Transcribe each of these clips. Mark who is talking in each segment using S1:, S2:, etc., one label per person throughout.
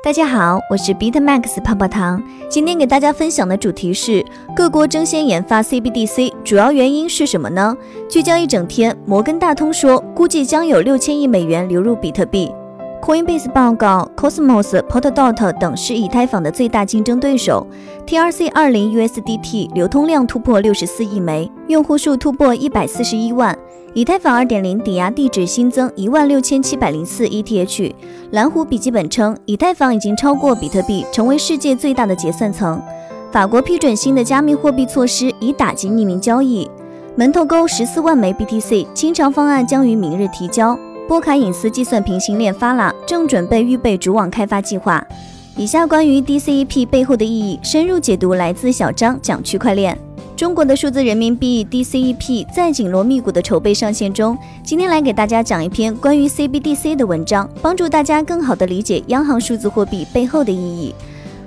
S1: 大家好，我是 Beat Max 泡泡糖。今天给大家分享的主题是各国争先研发 CBDC，主要原因是什么呢？聚焦一整天，摩根大通说，估计将有六千亿美元流入比特币。Coinbase 报告，Cosmos、Polkadot 等是以太坊的最大竞争对手。TRC 二零 USDT 流通量突破六十四亿枚，用户数突破一百四十一万。以太坊二点零抵押地址新增一万六千七百零四 ETH。蓝湖笔记本称，以太坊已经超过比特币，成为世界最大的结算层。法国批准新的加密货币措施，以打击匿名交易。门头沟十四万枚 BTC 清偿方案将于明日提交。波卡隐私计算平行链发了，正准备预备主网开发计划。以下关于 DCEP 背后的意义，深入解读来自小张讲区块链。中国的数字人民币 DCEP 在紧锣密鼓的筹备上线中。今天来给大家讲一篇关于 CBDC 的文章，帮助大家更好的理解央行数字货币背后的意义。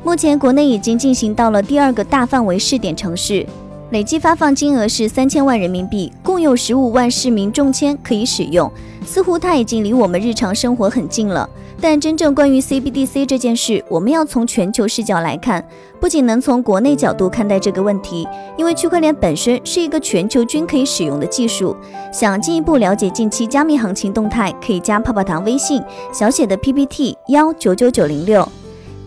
S1: 目前国内已经进行到了第二个大范围试点城市，累计发放金额是三千万人民币，共有十五万市民中签可以使用。似乎它已经离我们日常生活很近了。但真正关于 CBDC 这件事，我们要从全球视角来看，不仅能从国内角度看待这个问题，因为区块链本身是一个全球均可以使用的技术。想进一步了解近期加密行情动态，可以加泡泡糖微信小写的 PPT 幺九九九零六。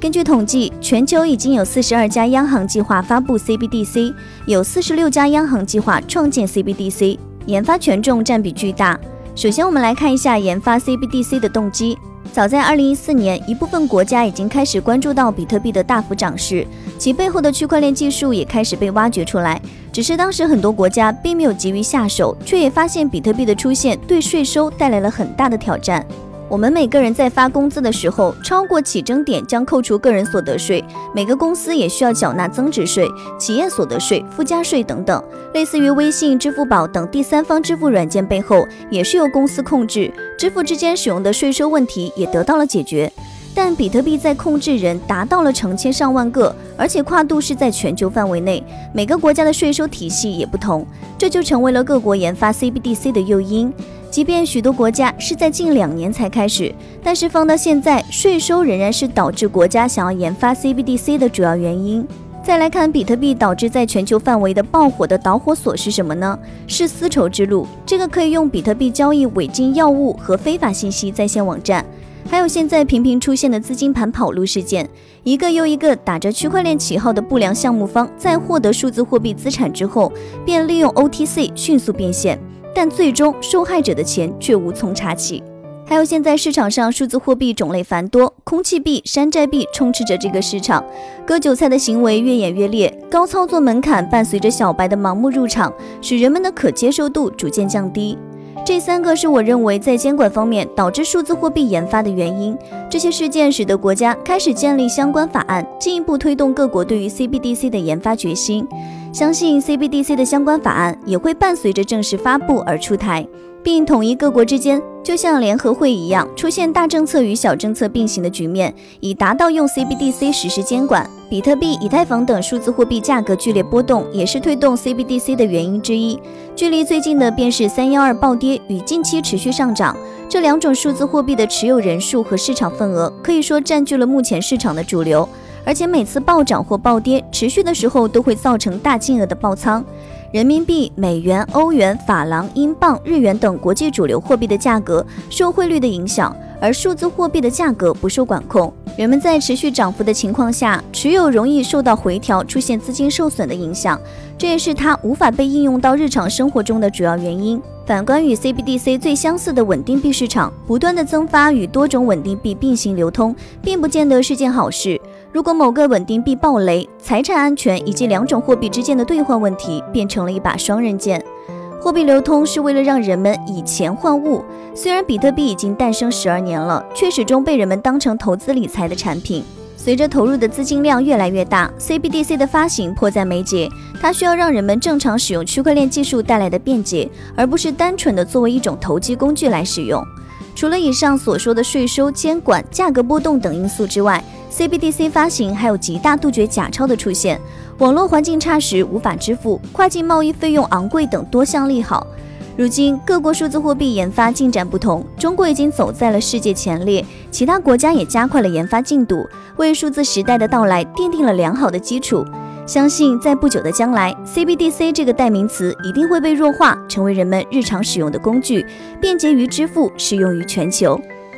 S1: 根据统计，全球已经有四十二家央行计划发布 CBDC，有四十六家央行计划创建 CBDC，研发权重占比巨大。首先，我们来看一下研发 CBDC 的动机。早在2014年，一部分国家已经开始关注到比特币的大幅涨势，其背后的区块链技术也开始被挖掘出来。只是当时很多国家并没有急于下手，却也发现比特币的出现对税收带来了很大的挑战。我们每个人在发工资的时候，超过起征点将扣除个人所得税；每个公司也需要缴纳增值税、企业所得税、附加税等等。类似于微信、支付宝等第三方支付软件背后，也是由公司控制，支付之间使用的税收问题也得到了解决。但比特币在控制人达到了成千上万个，而且跨度是在全球范围内，每个国家的税收体系也不同，这就成为了各国研发 CBDC 的诱因。即便许多国家是在近两年才开始，但是放到现在，税收仍然是导致国家想要研发 CBDC 的主要原因。再来看比特币导致在全球范围的爆火的导火索是什么呢？是丝绸之路，这个可以用比特币交易违禁药物和非法信息在线网站，还有现在频频出现的资金盘跑路事件，一个又一个打着区块链旗号的不良项目方，在获得数字货币资产之后，便利用 OTC 迅速变现。但最终受害者的钱却无从查起。还有现在市场上数字货币种类繁多，空气币、山寨币充斥着这个市场，割韭菜的行为越演越烈，高操作门槛伴随着小白的盲目入场，使人们的可接受度逐渐降低。这三个是我认为在监管方面导致数字货币研发的原因。这些事件使得国家开始建立相关法案，进一步推动各国对于 CBDC 的研发决心。相信 CBDC 的相关法案也会伴随着正式发布而出台，并统一各国之间，就像联合会一样，出现大政策与小政策并行的局面，以达到用 CBDC 实施监管。比特币、以太坊等数字货币价格剧烈波动，也是推动 CBDC 的原因之一。距离最近的便是三幺二暴跌与近期持续上涨，这两种数字货币的持有人数和市场份额，可以说占据了目前市场的主流。而且每次暴涨或暴跌持续的时候，都会造成大金额的爆仓。人民币、美元、欧元、法郎、英镑、日元等国际主流货币的价格受汇率的影响，而数字货币的价格不受管控。人们在持续涨幅的情况下，持有容易受到回调，出现资金受损的影响，这也是它无法被应用到日常生活中的主要原因。反观与 CBDC 最相似的稳定币市场，不断的增发与多种稳定币并行流通，并不见得是件好事。如果某个稳定币暴雷，财产安全以及两种货币之间的兑换问题变成了一把双刃剑。货币流通是为了让人们以钱换物。虽然比特币已经诞生十二年了，却始终被人们当成投资理财的产品。随着投入的资金量越来越大，CBDC 的发行迫在眉睫。它需要让人们正常使用区块链技术带来的便捷，而不是单纯的作为一种投机工具来使用。除了以上所说的税收、监管、价格波动等因素之外，CBDC 发行还有极大杜绝假钞的出现，网络环境差时无法支付，跨境贸易费用昂贵等多项利好。如今各国数字货币研发进展不同，中国已经走在了世界前列，其他国家也加快了研发进度，为数字时代的到来奠定了良好的基础。相信在不久的将来，CBDC 这个代名词一定会被弱化，成为人们日常使用的工具，便捷于支付，适用于全球。